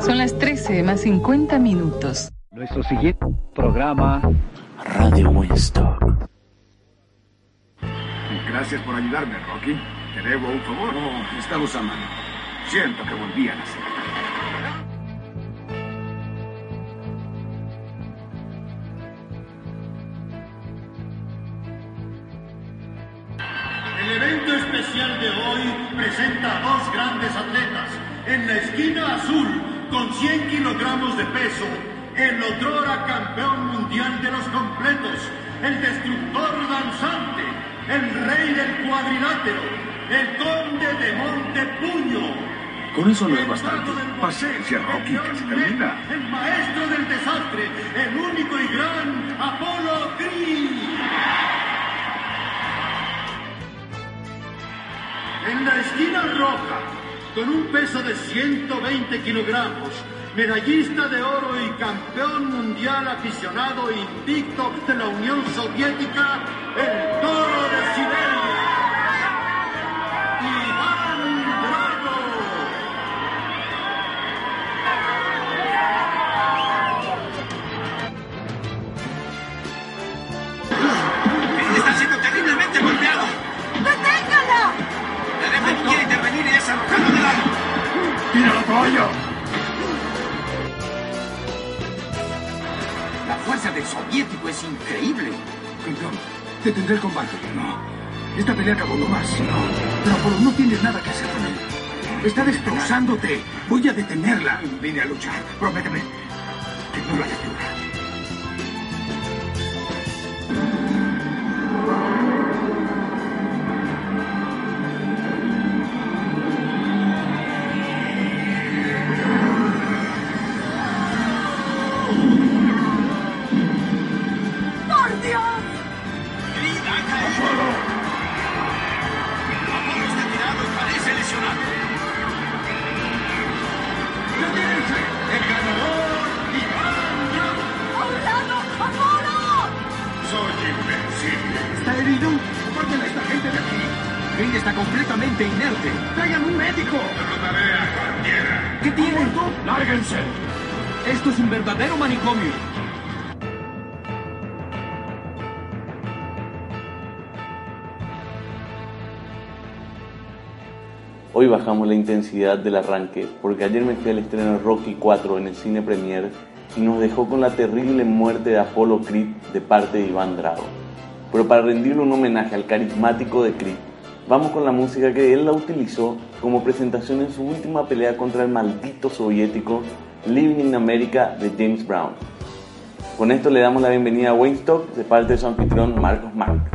Son las 13 más 50 minutos. Nuestro siguiente programa, Radio Winstock. Gracias por ayudarme, Rocky. Te debo un favor. Oh, estamos a mano. Siento que volví a nacer. A dos grandes atletas. En la esquina azul, con 100 kilogramos de peso, el otrora campeón mundial de los completos, el destructor danzante, el rey del cuadrilátero, el conde de Montepuño. Con eso no es bastante. Paciencia, Rocky, que se termina. El maestro del desastre, el único y gran Apolo Creed. En la esquina roja, con un peso de 120 kilogramos, medallista de oro y campeón mundial aficionado invicto de la Unión Soviética, el toro de Siberia. ¡Tira la toalla! La fuerza del soviético es increíble. Campeón, detendré el combate. No. Esta pelea acabó no más. No. Pero Apolo, no tienes nada que hacer con él. Está destrozándote. Voy a detenerla. Vine a luchar. Prométeme que no la detendrás. Esto es un verdadero manicomio. Hoy bajamos la intensidad del arranque porque ayer me fui al estreno Rocky 4 en el cine premier y nos dejó con la terrible muerte de Apollo Creed de parte de Iván Drago. Pero para rendirle un homenaje al carismático de Creed, vamos con la música que él la utilizó como presentación en su última pelea contra el maldito soviético Living in America de James Brown. Con esto le damos la bienvenida a Wayne Stock de parte de su anfitrión Marcos Mark.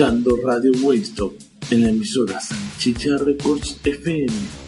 Radio Waystop en la emisora Sanchicha Records FM.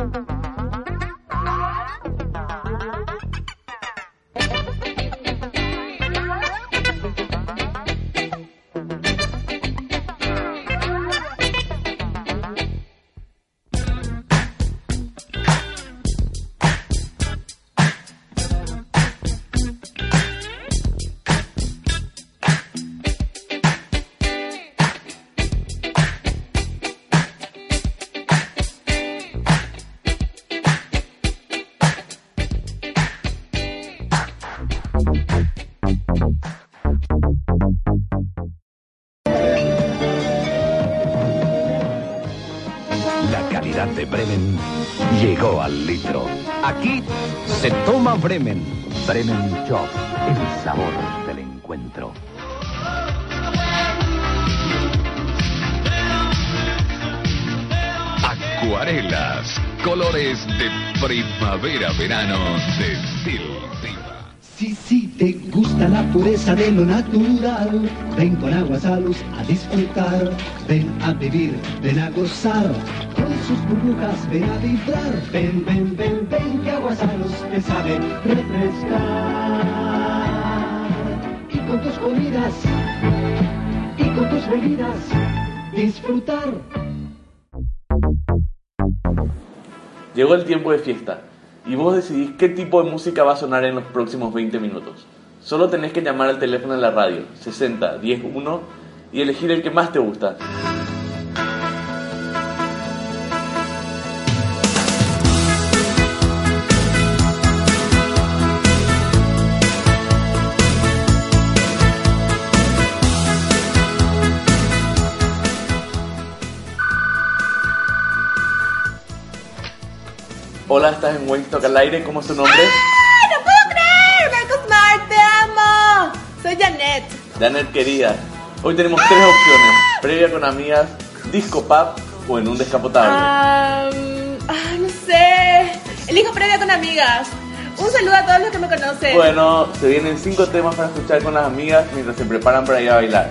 Mm-hmm. Bremen. Bremen Chop, el sabor del encuentro. Acuarelas, colores de primavera-verano de Silviva. Si, si te gusta la pureza de lo natural, ven con Aguasalus a disfrutar, ven a vivir, ven a gozar, con sus burbujas ven a vibrar, ven, ven, ven, ven, que Aguasalus te sabe refrescar. Y con tus comidas, y con tus bebidas, disfrutar. Llegó el tiempo de fiesta y vos decidís qué tipo de música va a sonar en los próximos 20 minutos. Solo tenés que llamar al teléfono de la radio 60 10 1 y elegir el que más te gusta. Estás en Waystock al aire, ¿cómo es tu nombre? ¡Ay, no puedo creer! Marcos Mar, te amo. Soy Janet. Janet querida, hoy tenemos tres opciones, previa con amigas, disco pub o en un descapotable. Ay, no sé. Elijo previa con amigas. Un saludo a todos los que me conocen. Bueno, se vienen cinco temas para escuchar con las amigas mientras se preparan para ir a bailar.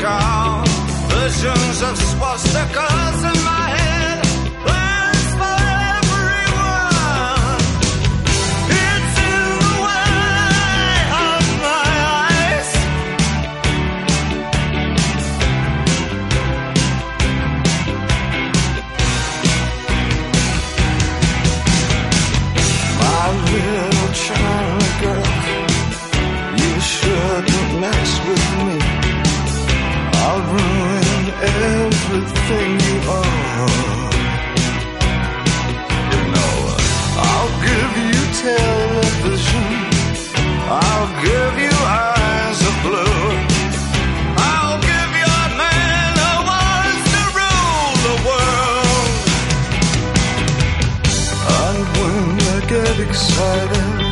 call. Visions of swastikas in my head. exciting.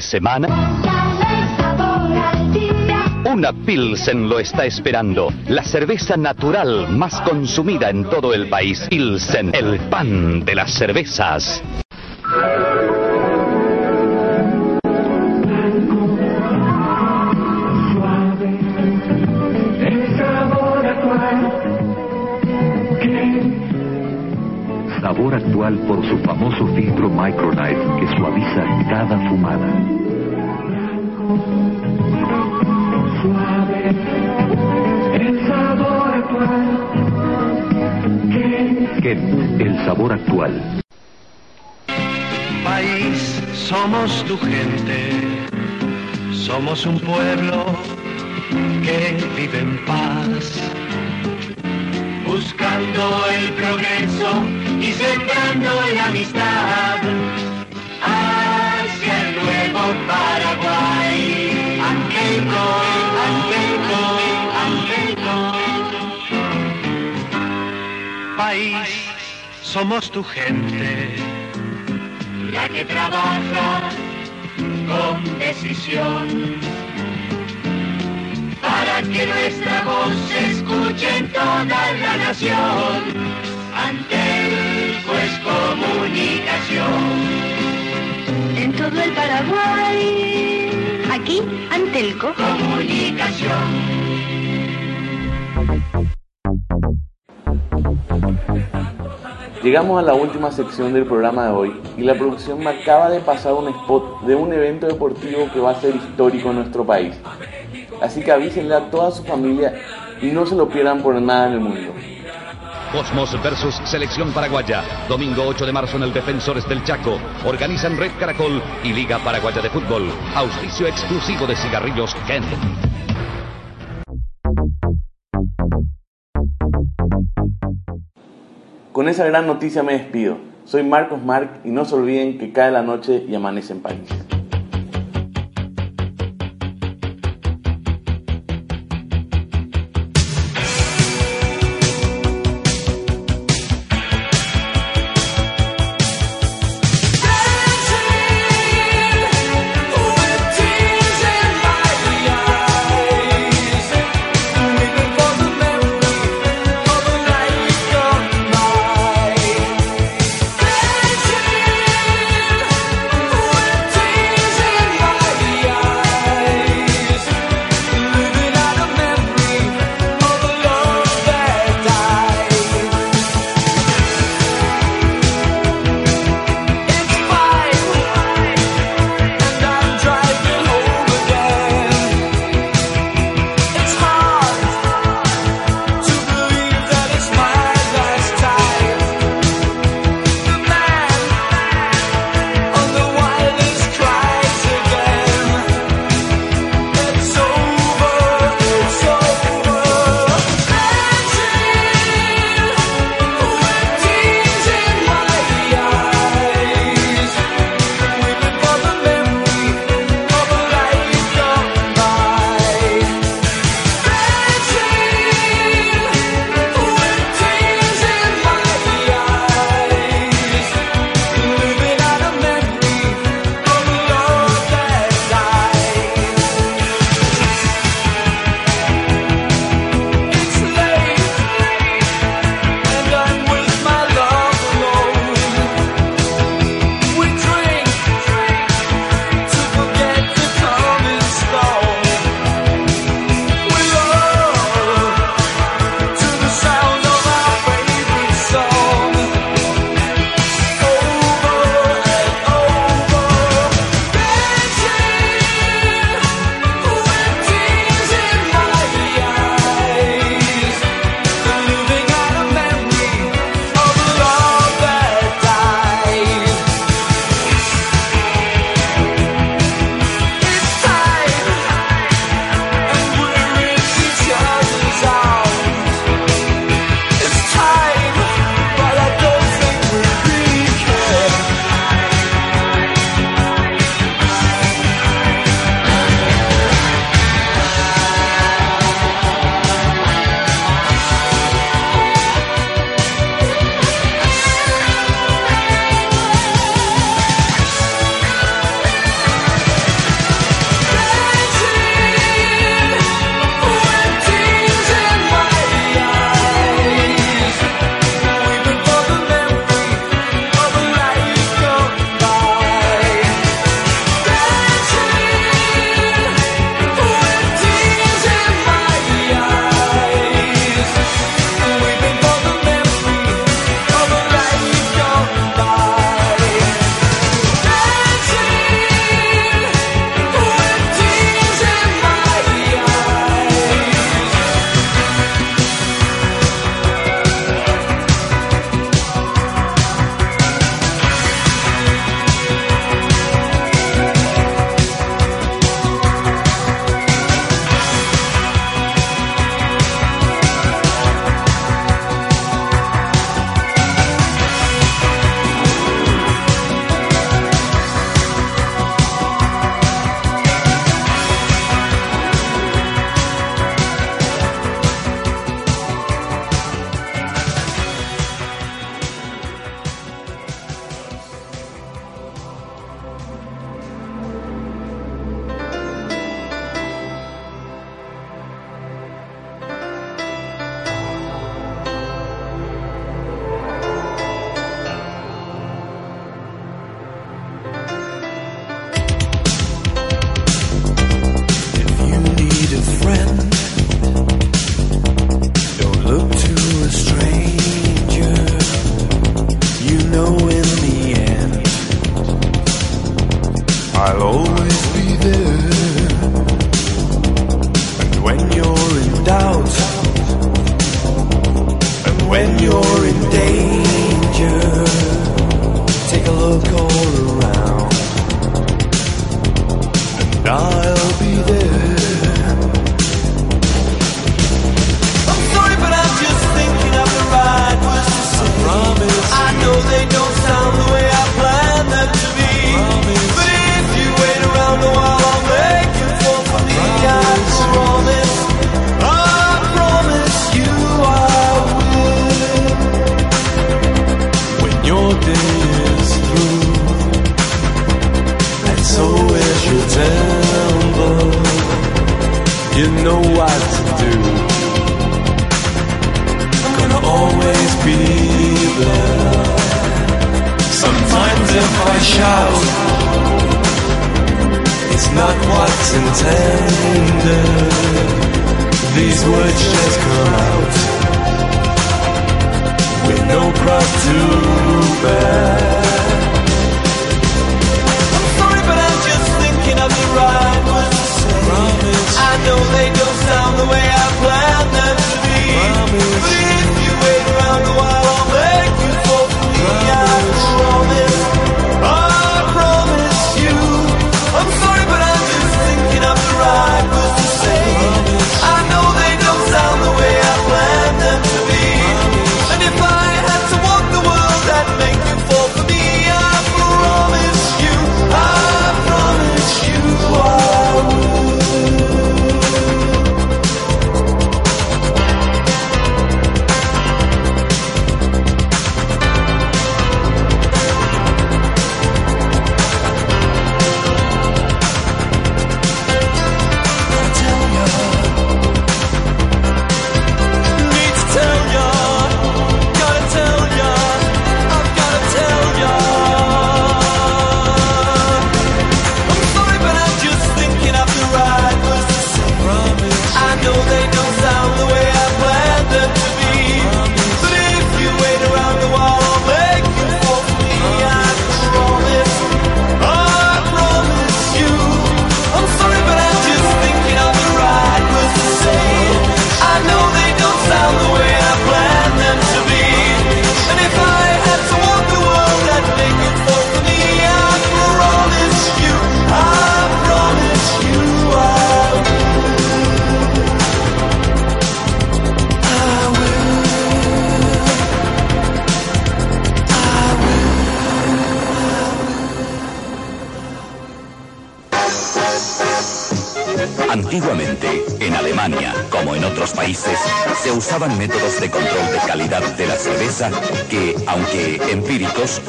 de. Una Pilsen lo está esperando. La cerveza natural más consumida en todo el país. Pilsen, el pan de las cervezas. por su famoso filtro Micronight que suaviza cada fumada. Suave. Ken, el sabor actual. País, somos tu gente, somos un pueblo que vive en paz buscando el progreso y sembrando la amistad hacia el nuevo Paraguay. Angelo, Angelo, Angelo. País, somos tu gente, la que trabaja con decisión para que nuestra voz se escuche en toda la nación. Antelco es comunicación. En todo el Paraguay, aquí Antelco. Comunicación. Llegamos a la última sección del programa de hoy y la producción me acaba de pasar un spot de un evento deportivo que va a ser histórico en nuestro país. Así que avísenle a toda su familia y no se lo pierdan por nada en el mundo. Cosmos versus Selección Paraguaya. Domingo 8 de marzo en el Defensores del Chaco. Organizan Red Caracol y Liga Paraguaya de Fútbol. Auspicio exclusivo de cigarrillos Ken. Con esa gran noticia me despido. Soy Marcos Marc y no se olviden que cae la noche y amanece en París.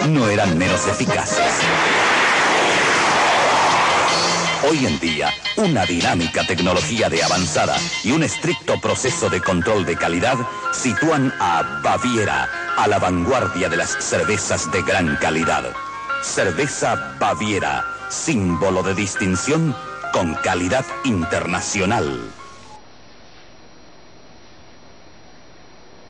no eran menos eficaces. Hoy en día, una dinámica tecnología de avanzada y un estricto proceso de control de calidad sitúan a Baviera a la vanguardia de las cervezas de gran calidad. Cerveza Baviera, símbolo de distinción con calidad internacional.